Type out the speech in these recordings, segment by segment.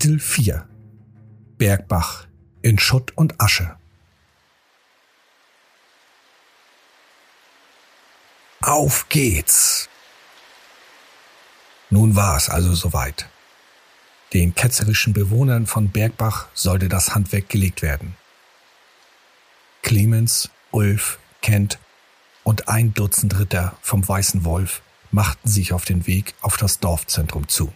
Kapitel 4 Bergbach in Schutt und Asche Auf geht's! Nun war es also soweit. Den ketzerischen Bewohnern von Bergbach sollte das Handwerk gelegt werden. Clemens, Ulf, Kent und ein Dutzend Ritter vom Weißen Wolf machten sich auf den Weg auf das Dorfzentrum zu.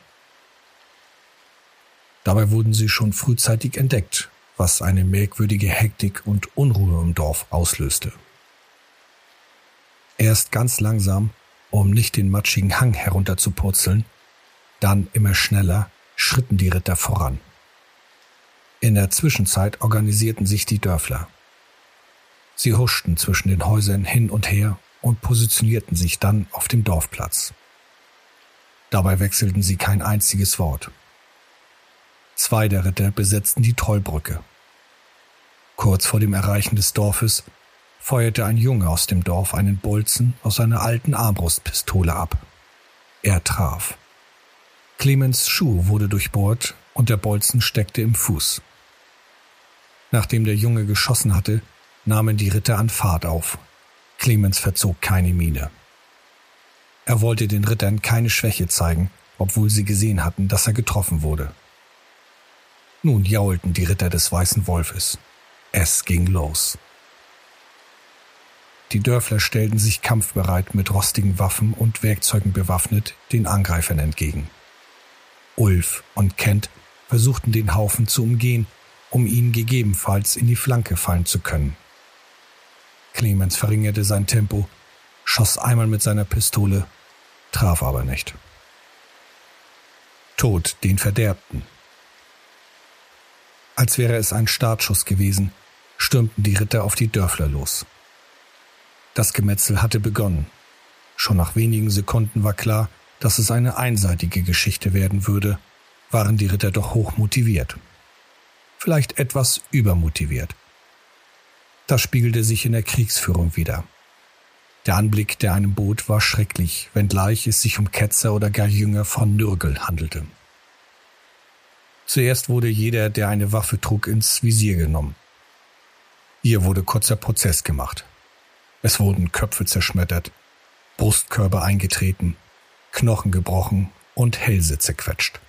Dabei wurden sie schon frühzeitig entdeckt, was eine merkwürdige Hektik und Unruhe im Dorf auslöste. Erst ganz langsam, um nicht den matschigen Hang herunterzupurzeln, dann immer schneller schritten die Ritter voran. In der Zwischenzeit organisierten sich die Dörfler. Sie huschten zwischen den Häusern hin und her und positionierten sich dann auf dem Dorfplatz. Dabei wechselten sie kein einziges Wort. Zwei der Ritter besetzten die Trollbrücke. Kurz vor dem Erreichen des Dorfes feuerte ein Junge aus dem Dorf einen Bolzen aus seiner alten Armbrustpistole ab. Er traf. Clemens Schuh wurde durchbohrt und der Bolzen steckte im Fuß. Nachdem der Junge geschossen hatte, nahmen die Ritter an Fahrt auf Clemens verzog keine Miene. Er wollte den Rittern keine Schwäche zeigen, obwohl sie gesehen hatten, dass er getroffen wurde. Nun jaulten die Ritter des Weißen Wolfes. Es ging los. Die Dörfler stellten sich kampfbereit mit rostigen Waffen und Werkzeugen bewaffnet den Angreifern entgegen. Ulf und Kent versuchten den Haufen zu umgehen, um ihnen gegebenenfalls in die Flanke fallen zu können. Clemens verringerte sein Tempo, schoss einmal mit seiner Pistole, traf aber nicht. Tod den Verderbten. Als wäre es ein Startschuss gewesen, stürmten die Ritter auf die Dörfler los. Das Gemetzel hatte begonnen. Schon nach wenigen Sekunden war klar, dass es eine einseitige Geschichte werden würde, waren die Ritter doch hoch motiviert. Vielleicht etwas übermotiviert. Das spiegelte sich in der Kriegsführung wider. Der Anblick der einem Boot war schrecklich, wenngleich es sich um Ketzer oder gar Jünger von Nürgel handelte. Zuerst wurde jeder, der eine Waffe trug, ins Visier genommen. Hier wurde kurzer Prozess gemacht. Es wurden Köpfe zerschmettert, Brustkörper eingetreten, Knochen gebrochen und Hälse zerquetscht.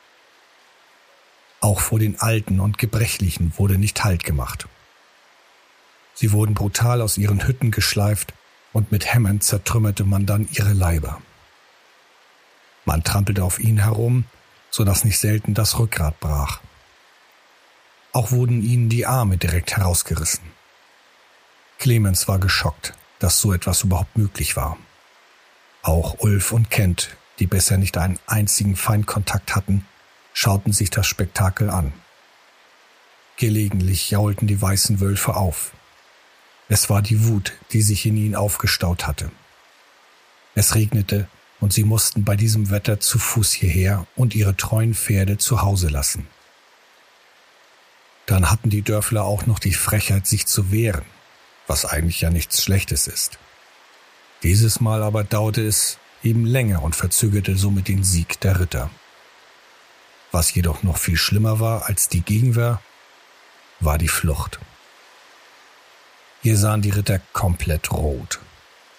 Auch vor den Alten und Gebrechlichen wurde nicht Halt gemacht. Sie wurden brutal aus ihren Hütten geschleift und mit Hämmern zertrümmerte man dann ihre Leiber. Man trampelte auf ihnen herum, so dass nicht selten das Rückgrat brach. Auch wurden ihnen die Arme direkt herausgerissen. Clemens war geschockt, dass so etwas überhaupt möglich war. Auch Ulf und Kent, die bisher nicht einen einzigen Feindkontakt hatten, schauten sich das Spektakel an. Gelegentlich jaulten die weißen Wölfe auf. Es war die Wut, die sich in ihnen aufgestaut hatte. Es regnete und sie mussten bei diesem Wetter zu Fuß hierher und ihre treuen Pferde zu Hause lassen. Dann hatten die Dörfler auch noch die Frechheit, sich zu wehren, was eigentlich ja nichts Schlechtes ist. Dieses Mal aber dauerte es eben länger und verzögerte somit den Sieg der Ritter. Was jedoch noch viel schlimmer war als die Gegenwehr, war die Flucht. Hier sahen die Ritter komplett rot.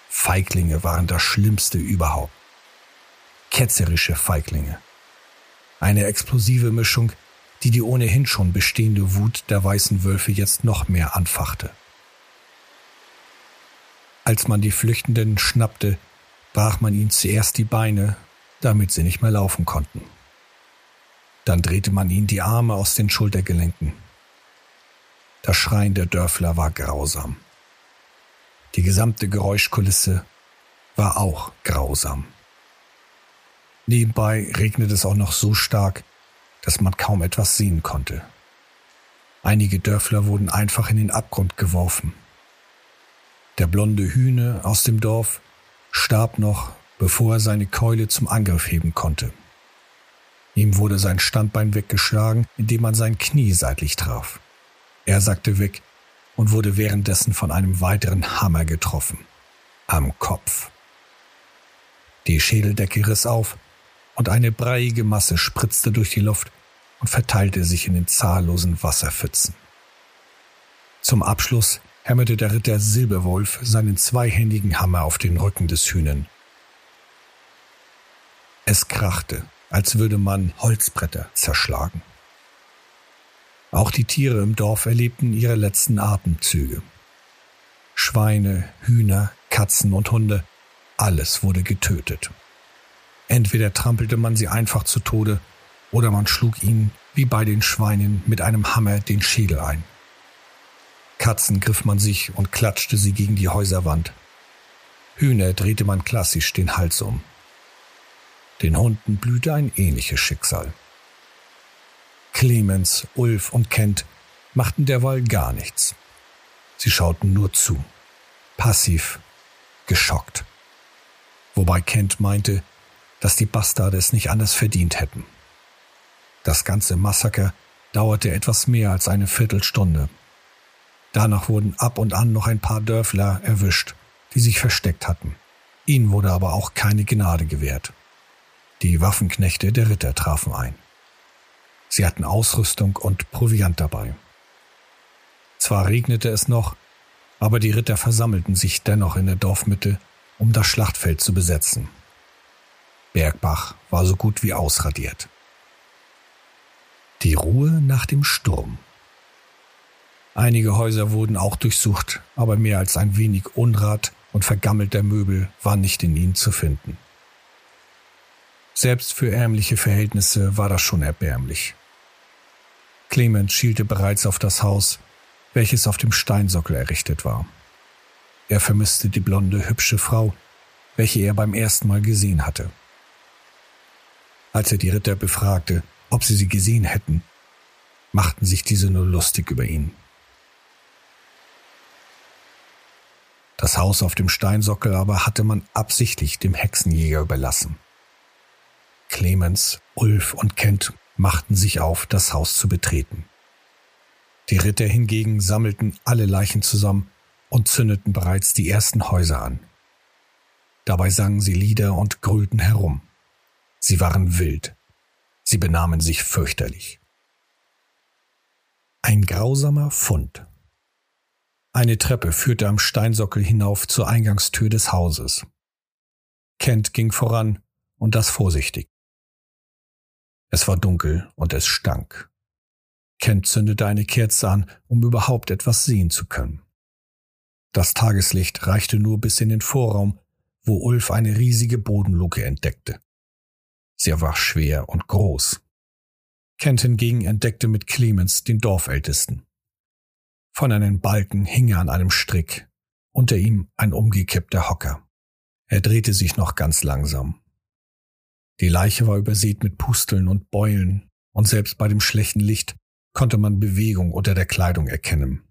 Feiglinge waren das Schlimmste überhaupt. Ketzerische Feiglinge. Eine explosive Mischung, die die ohnehin schon bestehende Wut der weißen Wölfe jetzt noch mehr anfachte. Als man die Flüchtenden schnappte, brach man ihnen zuerst die Beine, damit sie nicht mehr laufen konnten. Dann drehte man ihnen die Arme aus den Schultergelenken. Das Schreien der Dörfler war grausam. Die gesamte Geräuschkulisse war auch grausam. Nebenbei regnete es auch noch so stark, dass man kaum etwas sehen konnte. Einige Dörfler wurden einfach in den Abgrund geworfen. Der blonde Hühne aus dem Dorf starb noch, bevor er seine Keule zum Angriff heben konnte. Ihm wurde sein Standbein weggeschlagen, indem man sein Knie seitlich traf. Er sagte weg und wurde währenddessen von einem weiteren Hammer getroffen. Am Kopf. Die Schädeldecke riss auf und eine breiige Masse spritzte durch die Luft, und verteilte sich in den zahllosen Wasserpfützen. Zum Abschluss hämmerte der Ritter Silberwolf seinen zweihändigen Hammer auf den Rücken des Hühnen. Es krachte, als würde man Holzbretter zerschlagen. Auch die Tiere im Dorf erlebten ihre letzten Atemzüge. Schweine, Hühner, Katzen und Hunde, alles wurde getötet. Entweder trampelte man sie einfach zu Tode oder man schlug ihnen, wie bei den Schweinen, mit einem Hammer den Schädel ein. Katzen griff man sich und klatschte sie gegen die Häuserwand. Hühner drehte man klassisch den Hals um. Den Hunden blühte ein ähnliches Schicksal. Clemens, Ulf und Kent machten derweil gar nichts. Sie schauten nur zu, passiv, geschockt. Wobei Kent meinte, dass die Bastarde es nicht anders verdient hätten. Das ganze Massaker dauerte etwas mehr als eine Viertelstunde. Danach wurden ab und an noch ein paar Dörfler erwischt, die sich versteckt hatten. Ihnen wurde aber auch keine Gnade gewährt. Die Waffenknechte der Ritter trafen ein. Sie hatten Ausrüstung und Proviant dabei. Zwar regnete es noch, aber die Ritter versammelten sich dennoch in der Dorfmitte, um das Schlachtfeld zu besetzen. Bergbach war so gut wie ausradiert. Die Ruhe nach dem Sturm. Einige Häuser wurden auch durchsucht, aber mehr als ein wenig Unrat und vergammelter Möbel war nicht in ihnen zu finden. Selbst für ärmliche Verhältnisse war das schon erbärmlich. Clement schielte bereits auf das Haus, welches auf dem Steinsockel errichtet war. Er vermisste die blonde, hübsche Frau, welche er beim ersten Mal gesehen hatte. Als er die Ritter befragte, ob sie sie gesehen hätten, machten sich diese nur lustig über ihn. Das Haus auf dem Steinsockel aber hatte man absichtlich dem Hexenjäger überlassen. Clemens, Ulf und Kent machten sich auf, das Haus zu betreten. Die Ritter hingegen sammelten alle Leichen zusammen und zündeten bereits die ersten Häuser an. Dabei sangen sie Lieder und grölten herum. Sie waren wild. Sie benahmen sich fürchterlich. Ein grausamer Fund. Eine Treppe führte am Steinsockel hinauf zur Eingangstür des Hauses. Kent ging voran und das vorsichtig. Es war dunkel und es stank. Kent zündete eine Kerze an, um überhaupt etwas sehen zu können. Das Tageslicht reichte nur bis in den Vorraum, wo Ulf eine riesige Bodenluke entdeckte. Sie war schwer und groß. Kent hingegen entdeckte mit Clemens den Dorfältesten. Von einem Balken hing er an einem Strick, unter ihm ein umgekippter Hocker. Er drehte sich noch ganz langsam. Die Leiche war übersät mit Pusteln und Beulen, und selbst bei dem schlechten Licht konnte man Bewegung unter der Kleidung erkennen.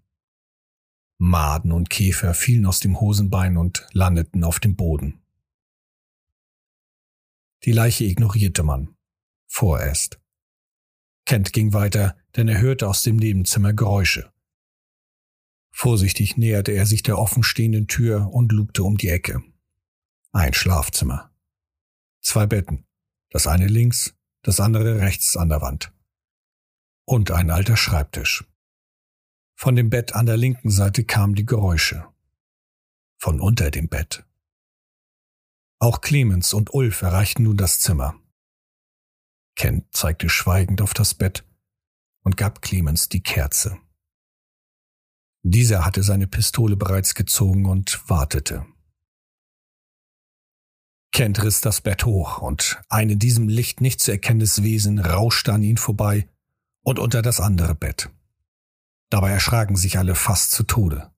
Maden und Käfer fielen aus dem Hosenbein und landeten auf dem Boden. Die Leiche ignorierte man. Vorerst. Kent ging weiter, denn er hörte aus dem Nebenzimmer Geräusche. Vorsichtig näherte er sich der offenstehenden Tür und lugte um die Ecke. Ein Schlafzimmer. Zwei Betten, das eine links, das andere rechts an der Wand. Und ein alter Schreibtisch. Von dem Bett an der linken Seite kamen die Geräusche. Von unter dem Bett. Auch Clemens und Ulf erreichten nun das Zimmer. Kent zeigte schweigend auf das Bett und gab Clemens die Kerze. Dieser hatte seine Pistole bereits gezogen und wartete. Kent riss das Bett hoch und ein in diesem Licht nicht zu erkennendes Wesen rauschte an ihn vorbei und unter das andere Bett. Dabei erschraken sich alle fast zu Tode.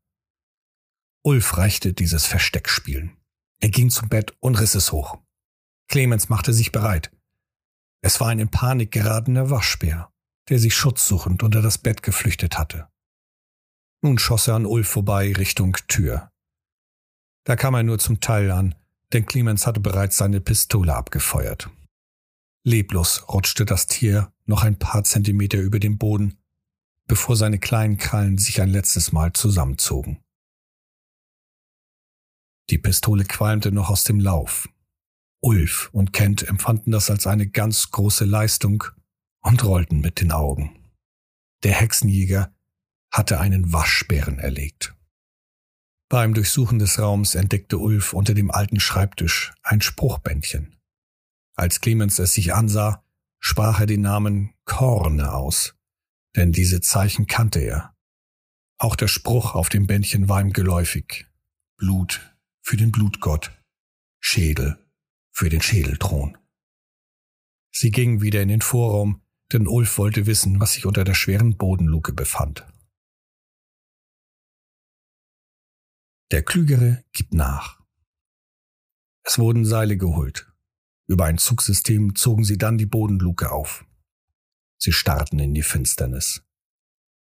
Ulf reichte dieses Versteckspielen. Er ging zum Bett und riss es hoch. Clemens machte sich bereit. Es war ein in Panik geratener Waschbär, der sich schutzsuchend unter das Bett geflüchtet hatte. Nun schoss er an Ulf vorbei Richtung Tür. Da kam er nur zum Teil an, denn Clemens hatte bereits seine Pistole abgefeuert. Leblos rutschte das Tier noch ein paar Zentimeter über den Boden, bevor seine kleinen Krallen sich ein letztes Mal zusammenzogen. Die Pistole qualmte noch aus dem Lauf. Ulf und Kent empfanden das als eine ganz große Leistung und rollten mit den Augen. Der Hexenjäger hatte einen Waschbären erlegt. Beim Durchsuchen des Raums entdeckte Ulf unter dem alten Schreibtisch ein Spruchbändchen. Als Clemens es sich ansah, sprach er den Namen Korne aus, denn diese Zeichen kannte er. Auch der Spruch auf dem Bändchen war ihm geläufig. Blut für den Blutgott, Schädel für den Schädelthron. Sie gingen wieder in den Vorraum, denn Ulf wollte wissen, was sich unter der schweren Bodenluke befand. Der Klügere gibt nach. Es wurden Seile geholt. Über ein Zugsystem zogen sie dann die Bodenluke auf. Sie starrten in die Finsternis.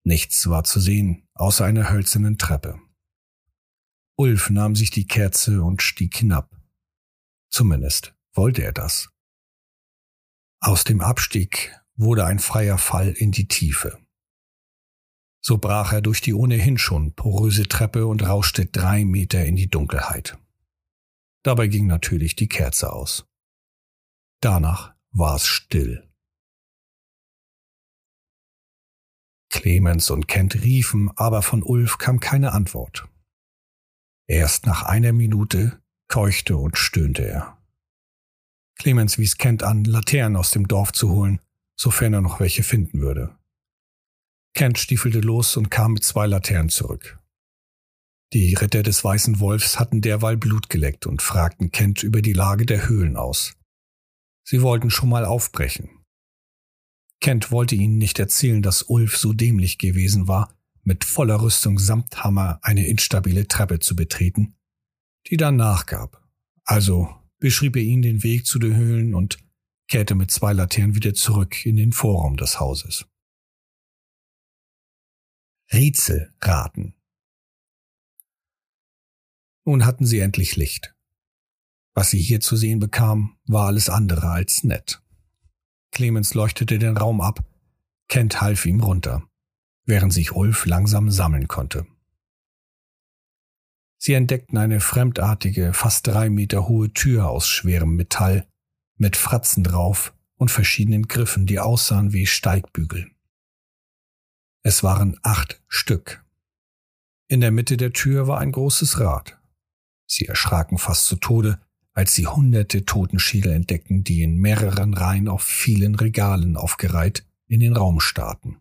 Nichts war zu sehen, außer einer hölzernen Treppe. Ulf nahm sich die Kerze und stieg hinab. Zumindest wollte er das. Aus dem Abstieg wurde ein freier Fall in die Tiefe. So brach er durch die ohnehin schon poröse Treppe und rauschte drei Meter in die Dunkelheit. Dabei ging natürlich die Kerze aus. Danach war es still. Clemens und Kent riefen, aber von Ulf kam keine Antwort. Erst nach einer Minute keuchte und stöhnte er. Clemens wies Kent an, Laternen aus dem Dorf zu holen, sofern er noch welche finden würde. Kent stiefelte los und kam mit zwei Laternen zurück. Die Ritter des Weißen Wolfs hatten derweil Blut geleckt und fragten Kent über die Lage der Höhlen aus. Sie wollten schon mal aufbrechen. Kent wollte ihnen nicht erzählen, dass Ulf so dämlich gewesen war, mit voller Rüstung samt Hammer eine instabile Treppe zu betreten, die dann nachgab. Also beschrieb er ihnen den Weg zu den Höhlen und kehrte mit zwei Laternen wieder zurück in den Vorraum des Hauses. Rätselraten. Nun hatten sie endlich Licht. Was sie hier zu sehen bekamen, war alles andere als nett. Clemens leuchtete den Raum ab, Kent half ihm runter, während sich Ulf langsam sammeln konnte. Sie entdeckten eine fremdartige, fast drei Meter hohe Tür aus schwerem Metall, mit Fratzen drauf und verschiedenen Griffen, die aussahen wie Steigbügel. Es waren acht Stück. In der Mitte der Tür war ein großes Rad. Sie erschraken fast zu Tode, als sie hunderte Totenschädel entdeckten, die in mehreren Reihen auf vielen Regalen aufgereiht in den Raum starrten.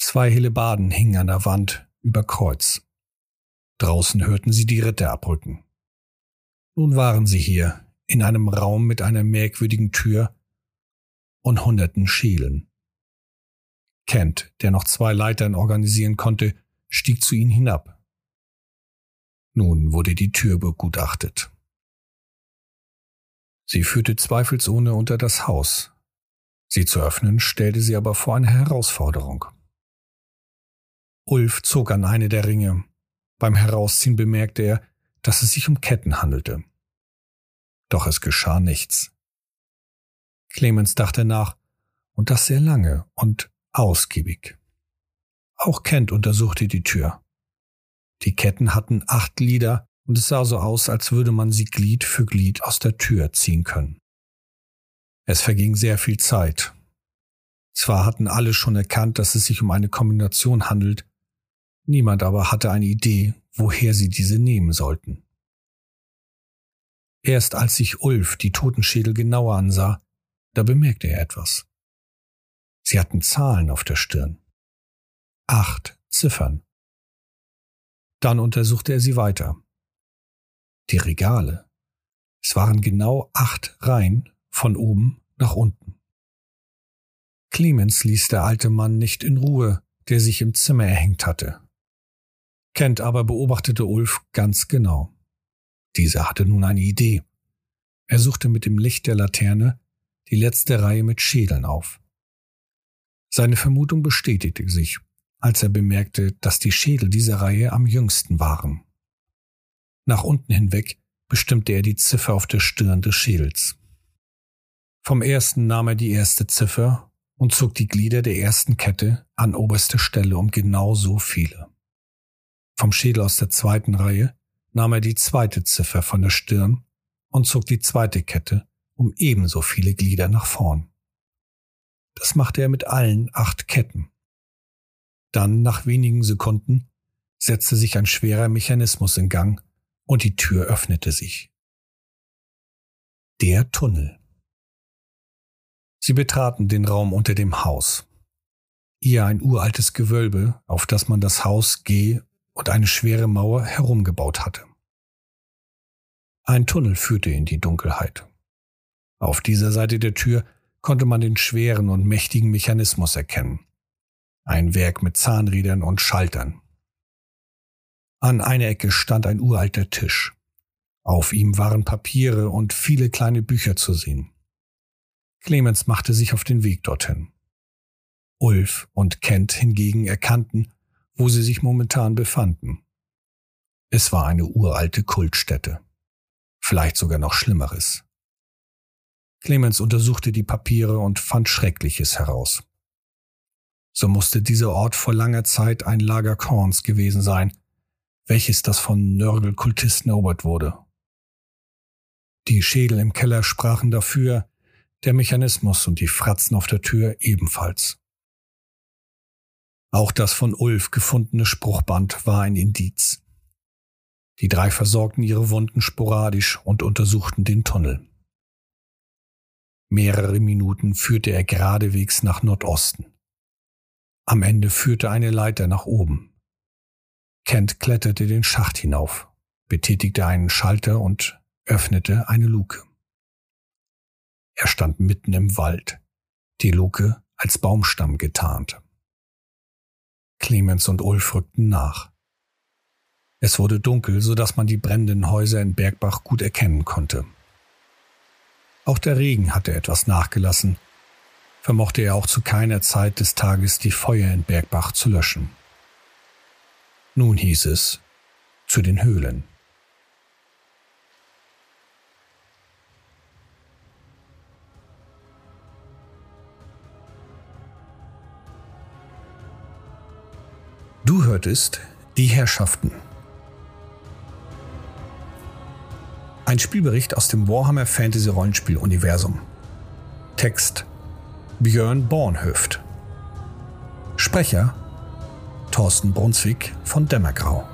Zwei Hellebarden hingen an der Wand über Kreuz. Draußen hörten sie die Ritter abrücken. Nun waren sie hier, in einem Raum mit einer merkwürdigen Tür und hunderten Schädeln. Kent, der noch zwei Leitern organisieren konnte, stieg zu ihnen hinab. Nun wurde die Tür begutachtet. Sie führte zweifelsohne unter das Haus. Sie zu öffnen, stellte sie aber vor eine Herausforderung. Ulf zog an eine der Ringe. Beim Herausziehen bemerkte er, dass es sich um Ketten handelte. Doch es geschah nichts. Clemens dachte nach, und das sehr lange und ausgiebig. Auch Kent untersuchte die Tür. Die Ketten hatten acht Glieder und es sah so aus, als würde man sie Glied für Glied aus der Tür ziehen können. Es verging sehr viel Zeit. Zwar hatten alle schon erkannt, dass es sich um eine Kombination handelt, niemand aber hatte eine Idee, woher sie diese nehmen sollten. Erst als sich Ulf die Totenschädel genauer ansah, da bemerkte er etwas. Sie hatten Zahlen auf der Stirn. Acht Ziffern. Dann untersuchte er sie weiter. Die Regale. Es waren genau acht Reihen von oben nach unten. Clemens ließ der alte Mann nicht in Ruhe, der sich im Zimmer erhängt hatte. Kent aber beobachtete Ulf ganz genau. Dieser hatte nun eine Idee. Er suchte mit dem Licht der Laterne die letzte Reihe mit Schädeln auf. Seine Vermutung bestätigte sich, als er bemerkte, dass die Schädel dieser Reihe am jüngsten waren. Nach unten hinweg bestimmte er die Ziffer auf der Stirn des Schädels. Vom ersten nahm er die erste Ziffer und zog die Glieder der ersten Kette an oberste Stelle um genau so viele. Vom Schädel aus der zweiten Reihe nahm er die zweite Ziffer von der Stirn und zog die zweite Kette um ebenso viele Glieder nach vorn. Das machte er mit allen acht Ketten. Dann, nach wenigen Sekunden, setzte sich ein schwerer Mechanismus in Gang und die Tür öffnete sich. Der Tunnel. Sie betraten den Raum unter dem Haus. Eher ein uraltes Gewölbe, auf das man das Haus G und eine schwere Mauer herumgebaut hatte. Ein Tunnel führte in die Dunkelheit. Auf dieser Seite der Tür konnte man den schweren und mächtigen Mechanismus erkennen. Ein Werk mit Zahnrädern und Schaltern. An einer Ecke stand ein uralter Tisch. Auf ihm waren Papiere und viele kleine Bücher zu sehen. Clemens machte sich auf den Weg dorthin. Ulf und Kent hingegen erkannten, wo sie sich momentan befanden. Es war eine uralte Kultstätte. Vielleicht sogar noch Schlimmeres. Clemens untersuchte die Papiere und fand Schreckliches heraus. So musste dieser Ort vor langer Zeit ein Lager Korns gewesen sein, welches das von Nörgelkultisten erobert wurde. Die Schädel im Keller sprachen dafür, der Mechanismus und die Fratzen auf der Tür ebenfalls. Auch das von Ulf gefundene Spruchband war ein Indiz. Die drei versorgten ihre Wunden sporadisch und untersuchten den Tunnel. Mehrere Minuten führte er geradewegs nach Nordosten. Am Ende führte eine Leiter nach oben. Kent kletterte den Schacht hinauf, betätigte einen Schalter und öffnete eine Luke. Er stand mitten im Wald, die Luke als Baumstamm getarnt. Clemens und Ulf rückten nach. Es wurde dunkel, so dass man die brennenden Häuser in Bergbach gut erkennen konnte. Auch der Regen hatte etwas nachgelassen, vermochte er auch zu keiner Zeit des Tages die Feuer in Bergbach zu löschen. Nun hieß es zu den Höhlen. Du hörtest Die Herrschaften. Ein Spielbericht aus dem Warhammer Fantasy Rollenspiel Universum. Text Björn Bornhöft. Sprecher Thorsten Brunswick von Dämmergrau.